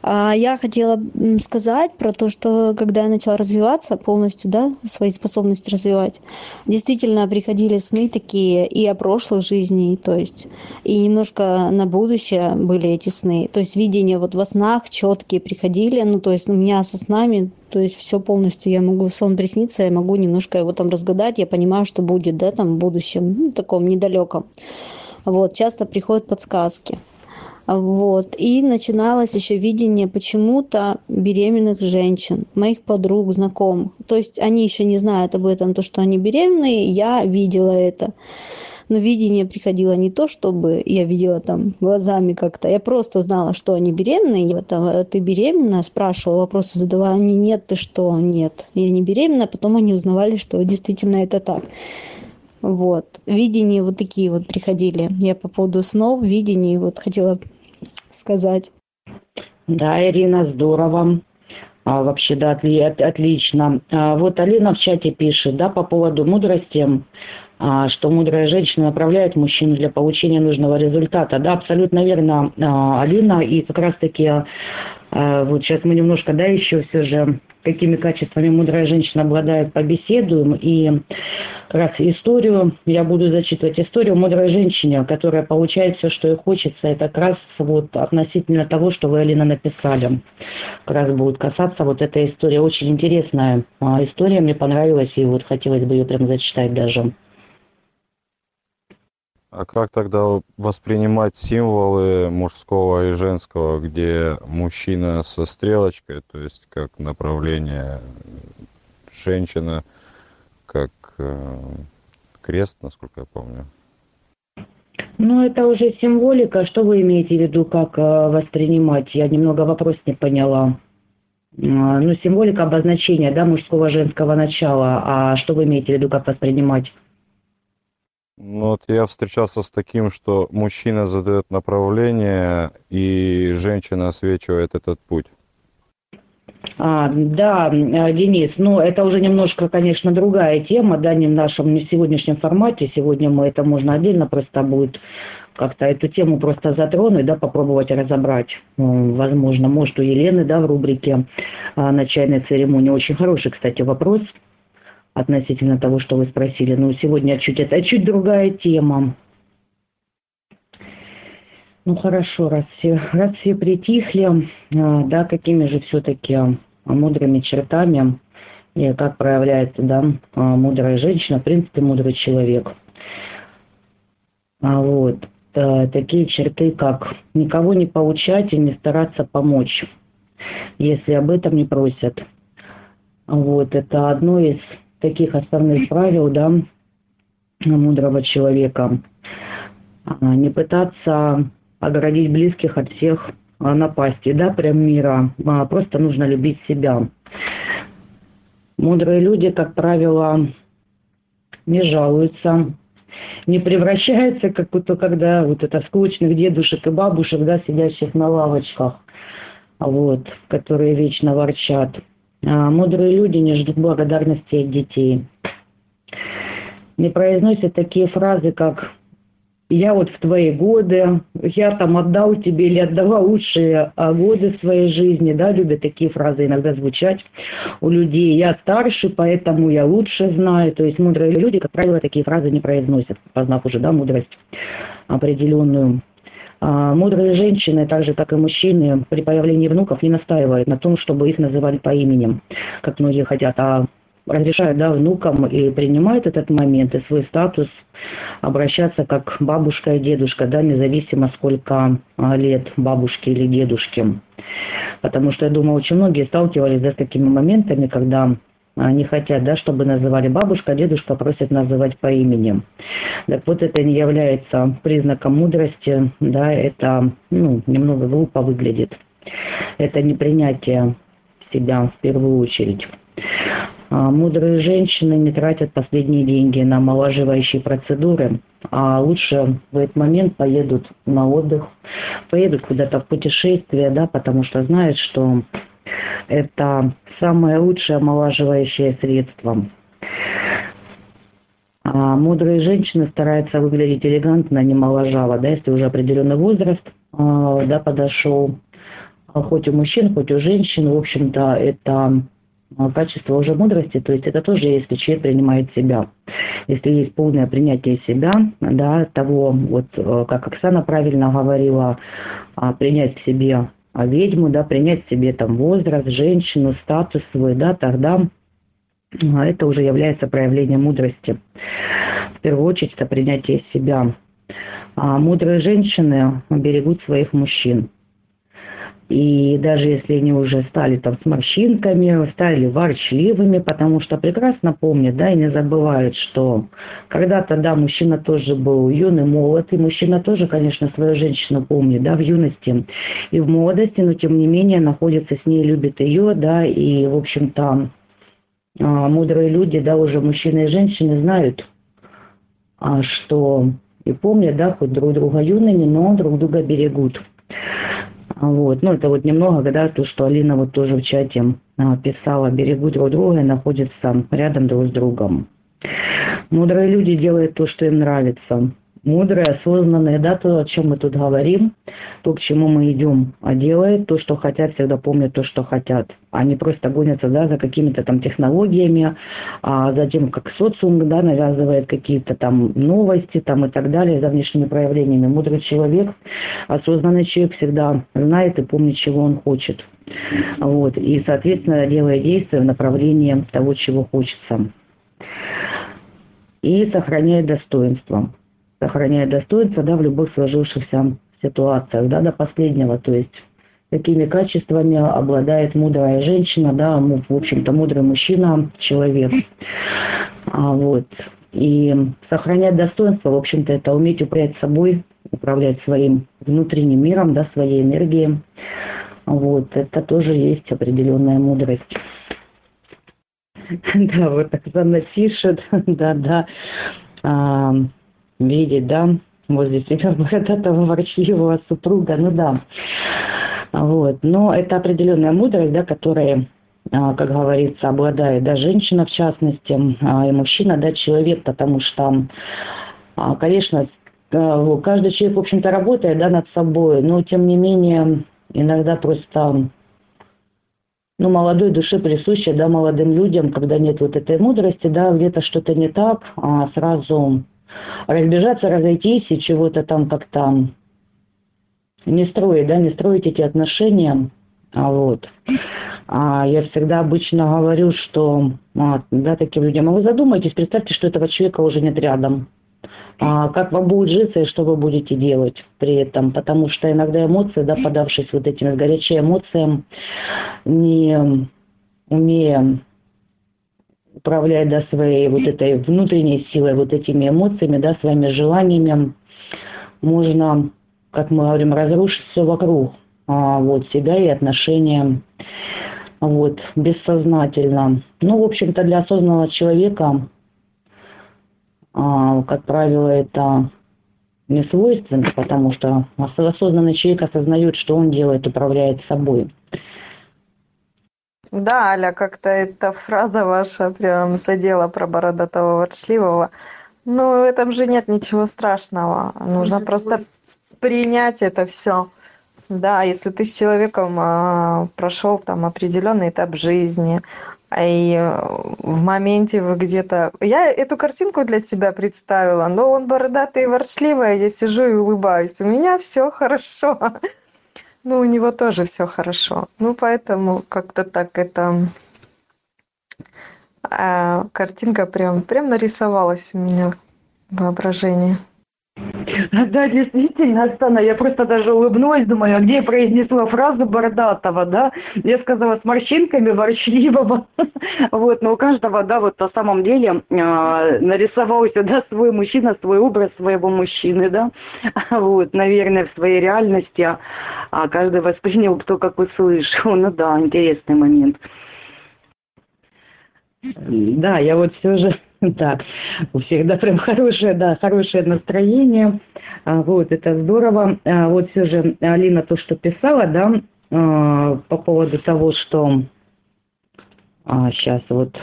А я хотела сказать про то, что когда я начала развиваться полностью, да, свои способности развивать, действительно приходили сны такие и о прошлых жизни, то есть и немножко на будущее были эти сны. То есть видения вот во снах четкие приходили, ну то есть у меня со снами то есть все полностью я могу, сон присниться, я могу немножко его там разгадать, я понимаю, что будет, да, там в будущем, ну, таком недалеком. Вот, часто приходят подсказки. Вот. И начиналось еще видение почему-то беременных женщин, моих подруг, знакомых. То есть они еще не знают об этом, то, что они беременные, я видела это. Но видение приходило не то, чтобы я видела там глазами как-то. Я просто знала, что они беременные. Я там, ты беременна? Спрашивала, вопросы задавала. Они, нет, ты что? Нет. Я не беременна. Потом они узнавали, что действительно это так. Вот. Видения вот такие вот приходили. Я по поводу снов, видений вот хотела сказать. Да, Ирина, здорово. А, вообще, да, отли, от, отлично. А, вот Алина в чате пишет, да, по поводу мудрости, а, что мудрая женщина направляет мужчину для получения нужного результата. Да, абсолютно верно, а, Алина. И как раз-таки а, вот сейчас мы немножко, да, еще все же какими качествами мудрая женщина обладает, побеседуем. И раз историю, я буду зачитывать историю мудрой женщине, которая получает все, что ей хочется. Это как раз вот относительно того, что вы, Алина, написали. Как раз будет касаться вот этой истории. Очень интересная а, история, мне понравилась, и вот хотелось бы ее прям зачитать даже. А как тогда воспринимать символы мужского и женского, где мужчина со стрелочкой, то есть как направление, женщина как э, крест, насколько я помню? Ну, это уже символика. Что вы имеете в виду, как э, воспринимать? Я немного вопрос не поняла. Э, ну, символика обозначения, да, мужского женского начала. А что вы имеете в виду, как воспринимать? Ну, вот я встречался с таким, что мужчина задает направление, и женщина освечивает этот путь. А, да, э, Денис, ну это уже немножко, конечно, другая тема, да, не в нашем, не в сегодняшнем формате. Сегодня мы это можно отдельно просто будет как-то эту тему просто затронуть, да, попробовать разобрать. Возможно, может, у Елены, да, в рубрике а, начальной церемонии. Очень хороший, кстати, вопрос относительно того, что вы спросили. Но сегодня чуть это чуть другая тема. Ну хорошо, раз все, раз все притихли, а, да, какими же все-таки мудрыми чертами и как проявляется, да, а, мудрая женщина, в принципе, мудрый человек. А вот а, такие черты, как никого не поучать и не стараться помочь, если об этом не просят. Вот это одно из таких основных правил, да, мудрого человека. А, не пытаться оградить близких от всех а, напастей, да, прям мира. А, просто нужно любить себя. Мудрые люди, как правило, не жалуются, не превращаются, как будто когда вот это скучных дедушек и бабушек, да, сидящих на лавочках, вот, которые вечно ворчат. А мудрые люди не ждут благодарности от детей. Не произносят такие фразы, как «я вот в твои годы», «я там отдал тебе» или «отдавал лучшие а, годы своей жизни», да, любят такие фразы иногда звучать у людей. «Я старше, поэтому я лучше знаю». То есть мудрые люди, как правило, такие фразы не произносят, познав уже, да, мудрость определенную. А, мудрые женщины, так же как и мужчины, при появлении внуков не настаивают на том, чтобы их называли по именем, как многие хотят, а разрешают да, внукам и принимают этот момент и свой статус обращаться как бабушка и дедушка, да, независимо сколько а, лет бабушке или дедушке. Потому что, я думаю, очень многие сталкивались да, с такими моментами, когда не хотят, да, чтобы называли бабушка, дедушка просят называть по имени. Так вот, это не является признаком мудрости, да, это, ну, немного глупо выглядит. Это не принятие себя в первую очередь. А мудрые женщины не тратят последние деньги на омолаживающие процедуры, а лучше в этот момент поедут на отдых, поедут куда-то в путешествие, да, потому что знают, что это самое лучшее омолаживающее средство. А мудрые женщины стараются выглядеть элегантно, не моложаво, да, если уже определенный возраст а, да, подошел, а хоть у мужчин, хоть у женщин, в общем-то, это а, качество уже мудрости, то есть это тоже, если человек принимает себя. Если есть полное принятие себя, да, того, вот, э, как Оксана правильно говорила, принять в себе а, ведьму, да, принять себе там возраст, женщину, статус свой, да, тогда а, это уже является проявлением мудрости. В первую очередь это принятие себя. А мудрые женщины берегут своих мужчин. И даже если они уже стали там с морщинками, стали ворчливыми, потому что прекрасно помнят, да, и не забывают, что когда-то, да, мужчина тоже был юный, молод, и мужчина тоже, конечно, свою женщину помнит, да, в юности и в молодости, но тем не менее находится с ней, любит ее, да, и, в общем-то, а, мудрые люди, да, уже мужчины и женщины знают, а, что и помнят, да, хоть друг друга юными, но друг друга берегут. Вот. Ну, это вот немного, да, то, что Алина вот тоже в чате а, писала, берегут друг друга и находятся рядом друг с другом. Мудрые люди делают то, что им нравится мудрые, осознанные, да, то, о чем мы тут говорим, то, к чему мы идем, а делает то, что хотят, всегда помнят то, что хотят. Они просто гонятся, да, за какими-то там технологиями, а за тем, как социум, да, навязывает какие-то там новости, там и так далее, за внешними проявлениями. Мудрый человек, осознанный человек всегда знает и помнит, чего он хочет. Вот, и, соответственно, делая действия в направлении того, чего хочется. И сохраняет достоинство сохраняя достоинство да, в любых сложившихся ситуациях, да, до последнего. То есть какими качествами обладает мудрая женщина, да, в общем-то, мудрый мужчина, человек. А, вот. И сохранять достоинство, в общем-то, это уметь управлять собой, управлять своим внутренним миром, да, своей энергией. Вот, это тоже есть определенная мудрость. Да, вот Оксана пишет, да, да видеть, да, возле себя бородатого ворчливого супруга, ну да. Вот. Но это определенная мудрость, да, которая, а, как говорится, обладает, да, женщина в частности, а, и мужчина, да, человек, потому что, а, конечно, каждый человек, в общем-то, работает, да, над собой, но, тем не менее, иногда просто ну, молодой душе присуще, да, молодым людям, когда нет вот этой мудрости, да, где-то что-то не так, а сразу разбежаться, разойтись и чего-то там как-то не строить, да, не строить эти отношения. А вот. А я всегда обычно говорю, что а, да, таким людям, а вы задумайтесь, представьте, что этого человека уже нет рядом. А как вам будет житься и что вы будете делать при этом? Потому что иногда эмоции, да, подавшись вот этим горячим эмоциям, не умея управлять, да, своей вот этой внутренней силой, вот этими эмоциями, да, своими желаниями, можно, как мы говорим, разрушить все вокруг, а, вот, себя и отношения, вот, бессознательно. Ну, в общем-то, для осознанного человека, а, как правило, это не свойственно, потому что осознанный человек осознает, что он делает, управляет собой. Да, Аля, как-то эта фраза ваша прям задела про бородатого ворчливого. Ну, в этом же нет ничего страшного. Нужно просто принять это все. Да, если ты с человеком а, прошел там определенный этап жизни, а и в моменте вы где-то... Я эту картинку для себя представила, но он бородатый и ворчливый, а я сижу и улыбаюсь. У меня все хорошо ну у него тоже все хорошо. Ну поэтому как-то так это а, картинка прям прям нарисовалась у меня в воображении Да, действительно, Оксана, я просто даже улыбнулась, думаю, а где я произнесла фразу бородатого, да? Я сказала с морщинками ворчливого. Вот, но у каждого, да, вот на самом деле э, нарисовался, да, свой мужчина, свой образ своего мужчины, да? Вот, наверное, в своей реальности а каждый воспринял, кто как услышал. Ну да, интересный момент. Да, я вот все же Так, у всех, да, прям хорошее, да, хорошее настроение. А, вот, это здорово. А, вот все же Алина то, что писала, да, а, по поводу того, что сейчас вот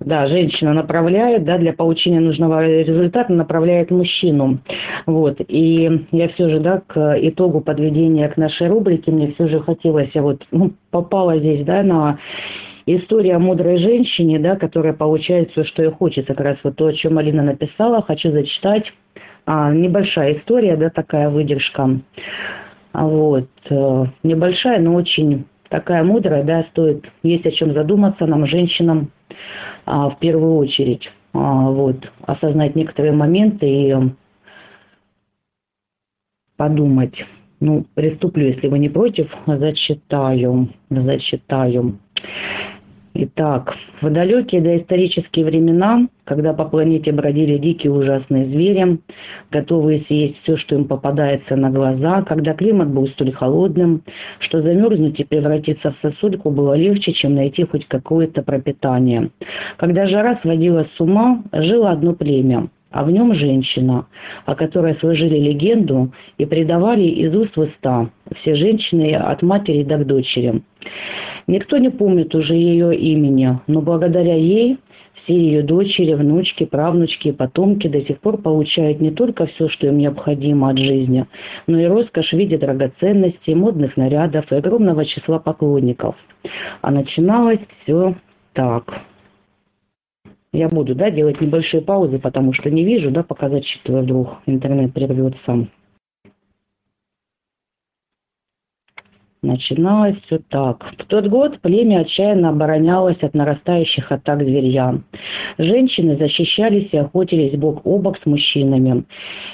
да, женщина направляет, да, для получения нужного результата направляет мужчину. Вот. И я все же, да, к итогу подведения к нашей рубрике, мне все же хотелось, я вот ну, попала здесь, да, на история о мудрой женщине, да, которая получает все, что ей хочется. Как раз вот то, о чем Алина написала, хочу зачитать. А, небольшая история, да, такая выдержка. Вот. Э, небольшая, но очень такая мудрая, да, стоит, есть о чем задуматься нам, женщинам, а, в первую очередь. А, вот, осознать некоторые моменты и подумать. Ну, приступлю, если вы не против, зачитаю, зачитаю. Итак, в далекие доисторические времена, когда по планете бродили дикие ужасные звери, готовые съесть все, что им попадается на глаза, когда климат был столь холодным, что замерзнуть и превратиться в сосульку было легче, чем найти хоть какое-то пропитание. Когда жара сводила с ума, жило одно племя, а в нем женщина, о которой сложили легенду и предавали из уст в уста все женщины от матери до дочери. Никто не помнит уже ее имени, но благодаря ей все ее дочери, внучки, правнучки и потомки до сих пор получают не только все, что им необходимо от жизни, но и роскошь в виде драгоценностей, модных нарядов и огромного числа поклонников. А начиналось все так. Я буду да, делать небольшие паузы, потому что не вижу, да, пока зачитываю, вдруг интернет прервется. Начиналось все так. В тот год племя отчаянно оборонялось от нарастающих атак зверья. Женщины защищались и охотились бок о бок с мужчинами.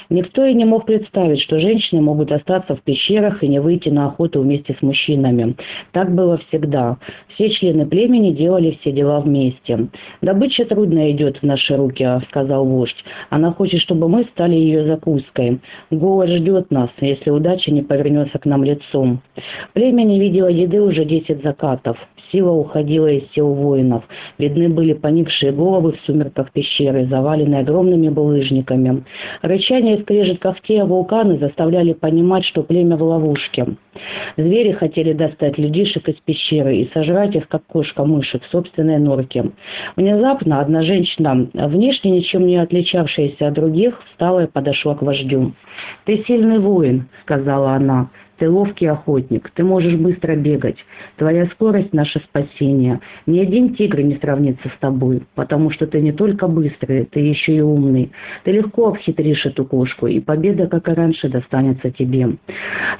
Никто и не мог представить, что женщины могут остаться в пещерах и не выйти на охоту вместе с мужчинами. Так было всегда. Все члены племени делали все дела вместе. «Добыча трудно идет в наши руки», — сказал вождь. «Она хочет, чтобы мы стали ее закуской. Голод ждет нас, если удача не повернется к нам лицом». Племя не видело еды уже десять закатов. Сила уходила из тел воинов. Видны были поникшие головы в сумерках пещеры, заваленные огромными булыжниками. Рычание и скрежет когтей вулканы заставляли понимать, что племя в ловушке. Звери хотели достать людишек из пещеры и сожрать их, как кошка мышек, в собственной норке. Внезапно одна женщина, внешне ничем не отличавшаяся от других, встала и подошла к вождю. «Ты сильный воин», — сказала она. Ты ловкий охотник, ты можешь быстро бегать. Твоя скорость – наше спасение. Ни один тигр не сравнится с тобой, потому что ты не только быстрый, ты еще и умный. Ты легко обхитришь эту кошку, и победа, как и раньше, достанется тебе.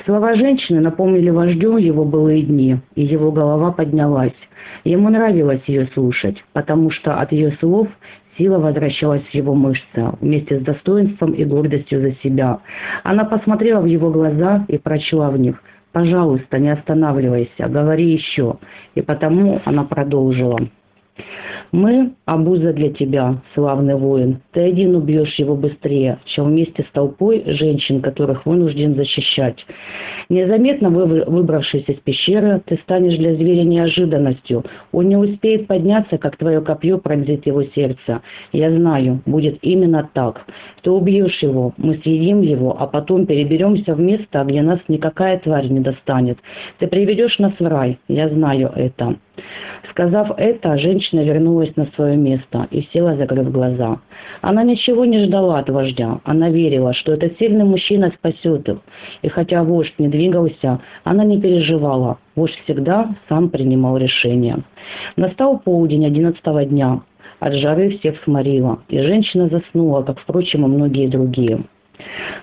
Слова женщины напомнили вождю его былые дни, и его голова поднялась. Ему нравилось ее слушать, потому что от ее слов Сила возвращалась в его мышцы вместе с достоинством и гордостью за себя. Она посмотрела в его глаза и прочла в них «Пожалуйста, не останавливайся, говори еще». И потому она продолжила. Мы – обуза для тебя, славный воин. Ты один убьешь его быстрее, чем вместе с толпой женщин, которых вынужден защищать. Незаметно выбравшись из пещеры, ты станешь для зверя неожиданностью. Он не успеет подняться, как твое копье пронзит его сердце. Я знаю, будет именно так. Ты убьешь его, мы съедим его, а потом переберемся в место, где нас никакая тварь не достанет. Ты приведешь нас в рай, я знаю это. Сказав это, женщина вернулась на свое место и села, закрыв глаза. Она ничего не ждала от вождя. Она верила, что этот сильный мужчина спасет их. И хотя вождь не двигался, она не переживала. Вождь всегда сам принимал решения. Настал полдень одиннадцатого дня. От жары всех сморила, и женщина заснула, как, впрочем, и многие другие.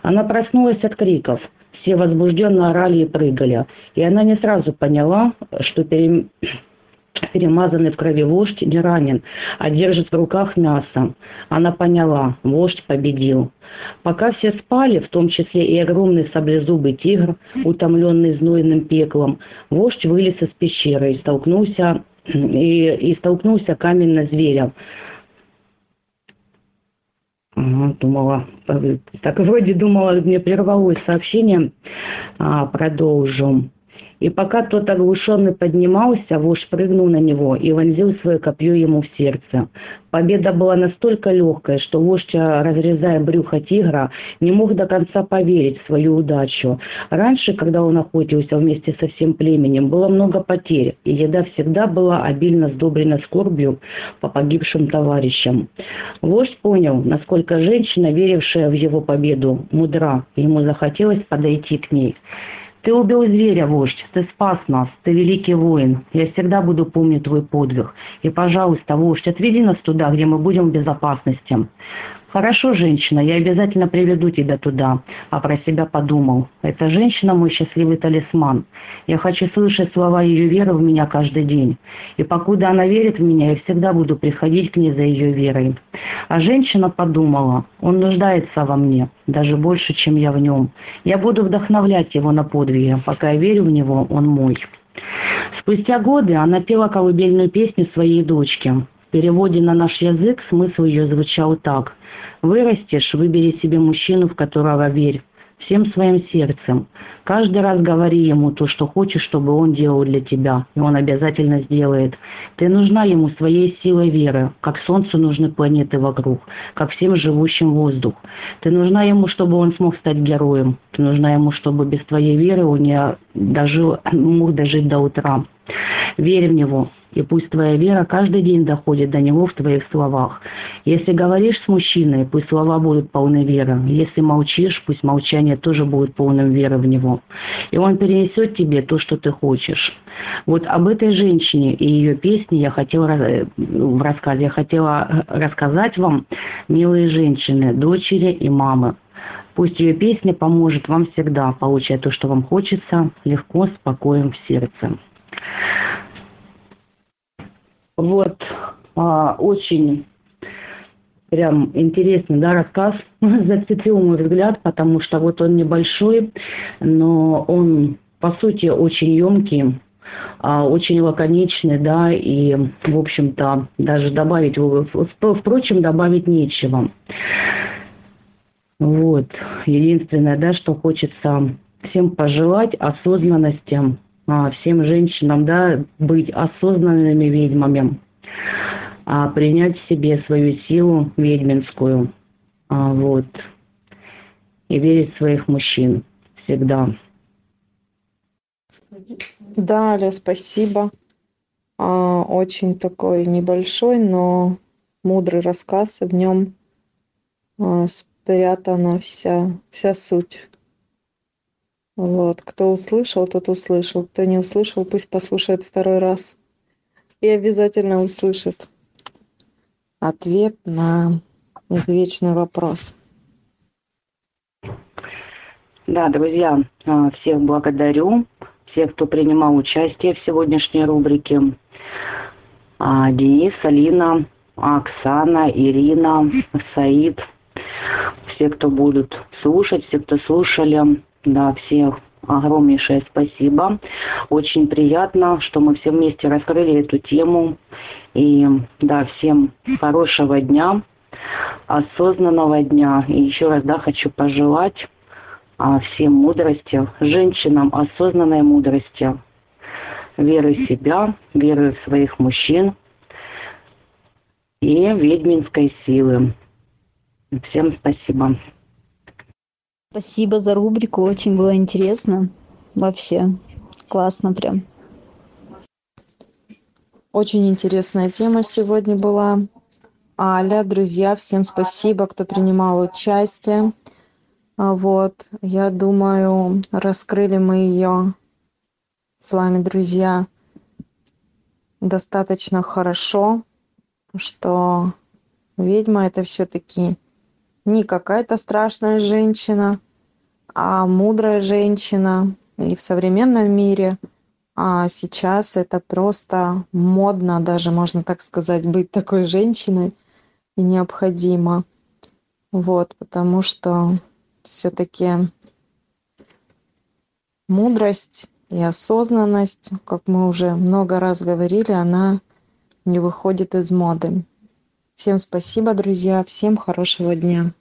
Она проснулась от криков. Все возбужденно орали и прыгали. И она не сразу поняла, что пере перемазанный в крови вождь не ранен, а держит в руках мясо. Она поняла, вождь победил. Пока все спали, в том числе и огромный саблезубый тигр, утомленный знойным пеклом, вождь вылез из пещеры и столкнулся, и, и столкнулся каменно зверем. Думала, так вроде думала, мне прервалось сообщение, а, продолжу. И пока тот оглушенный поднимался, вождь прыгнул на него и вонзил свое копье ему в сердце. Победа была настолько легкой, что вождь, разрезая брюхо тигра, не мог до конца поверить в свою удачу. Раньше, когда он охотился вместе со всем племенем, было много потерь, и еда всегда была обильно сдобрена скорбью по погибшим товарищам. Вождь понял, насколько женщина, верившая в его победу, мудра, ему захотелось подойти к ней. Ты убил зверя, вождь, ты спас нас, ты великий воин. Я всегда буду помнить твой подвиг. И, пожалуйста, вождь, отведи нас туда, где мы будем в безопасности. Хорошо, женщина, я обязательно приведу тебя туда, а про себя подумал. Эта женщина мой счастливый талисман. Я хочу слышать слова ее веры в меня каждый день. И покуда она верит в меня, я всегда буду приходить к ней за ее верой. А женщина подумала, он нуждается во мне, даже больше, чем я в нем. Я буду вдохновлять его на подвиги, пока я верю в него, он мой. Спустя годы она пела колыбельную песню своей дочке. В переводе на наш язык смысл ее звучал так. «Вырастешь, выбери себе мужчину, в которого верь, всем своим сердцем. Каждый раз говори ему то, что хочешь, чтобы он делал для тебя, и он обязательно сделает. Ты нужна ему своей силой веры, как солнцу нужны планеты вокруг, как всем живущим воздух. Ты нужна ему, чтобы он смог стать героем. Ты нужна ему, чтобы без твоей веры он не дожил, мог дожить до утра. Верь в него, и пусть твоя вера каждый день доходит до него в твоих словах. Если говоришь с мужчиной, пусть слова будут полны веры. Если молчишь, пусть молчание тоже будет полным веры в него. И он перенесет тебе то, что ты хочешь. Вот об этой женщине и ее песне я хотела э, в рассказе, я хотела рассказать вам, милые женщины, дочери и мамы. Пусть ее песня поможет вам всегда получать то, что вам хочется, легко, спокоем в сердце. Вот, а, очень прям интересный, да, рассказ зацепил мой взгляд, потому что вот он небольшой, но он, по сути, очень емкий, а, очень лаконичный, да, и, в общем-то, даже добавить, впрочем, добавить нечего. Вот, единственное, да, что хочется всем пожелать осознанности, а, всем женщинам, да, быть осознанными ведьмами, а, принять в себе свою силу ведьминскую, а, вот, и верить в своих мужчин всегда. Да, Аля, спасибо. А, очень такой небольшой, но мудрый рассказ, и в нем а, спрятана вся, вся суть. Вот, кто услышал, тот услышал. Кто не услышал, пусть послушает второй раз. И обязательно услышит ответ на извечный вопрос. Да, друзья, а, всех благодарю, всех, кто принимал участие в сегодняшней рубрике. А, Денис, Алина, Оксана, Ирина, Саид, все, кто будут слушать, все, кто слушали, да, всех огромнейшее спасибо. Очень приятно, что мы все вместе раскрыли эту тему. И да, всем хорошего дня, осознанного дня. И еще раз, да, хочу пожелать а, всем мудрости, женщинам осознанной мудрости, веры в себя, веры в своих мужчин и ведьминской силы. Всем спасибо. Спасибо за рубрику, очень было интересно. Вообще, классно прям. Очень интересная тема сегодня была. Аля, друзья, всем спасибо, кто принимал участие. А вот, я думаю, раскрыли мы ее с вами, друзья, достаточно хорошо, что ведьма это все-таки не какая-то страшная женщина, а мудрая женщина. И в современном мире а сейчас это просто модно, даже можно так сказать, быть такой женщиной и необходимо. Вот, потому что все-таки мудрость и осознанность, как мы уже много раз говорили, она не выходит из моды. Всем спасибо, друзья. Всем хорошего дня.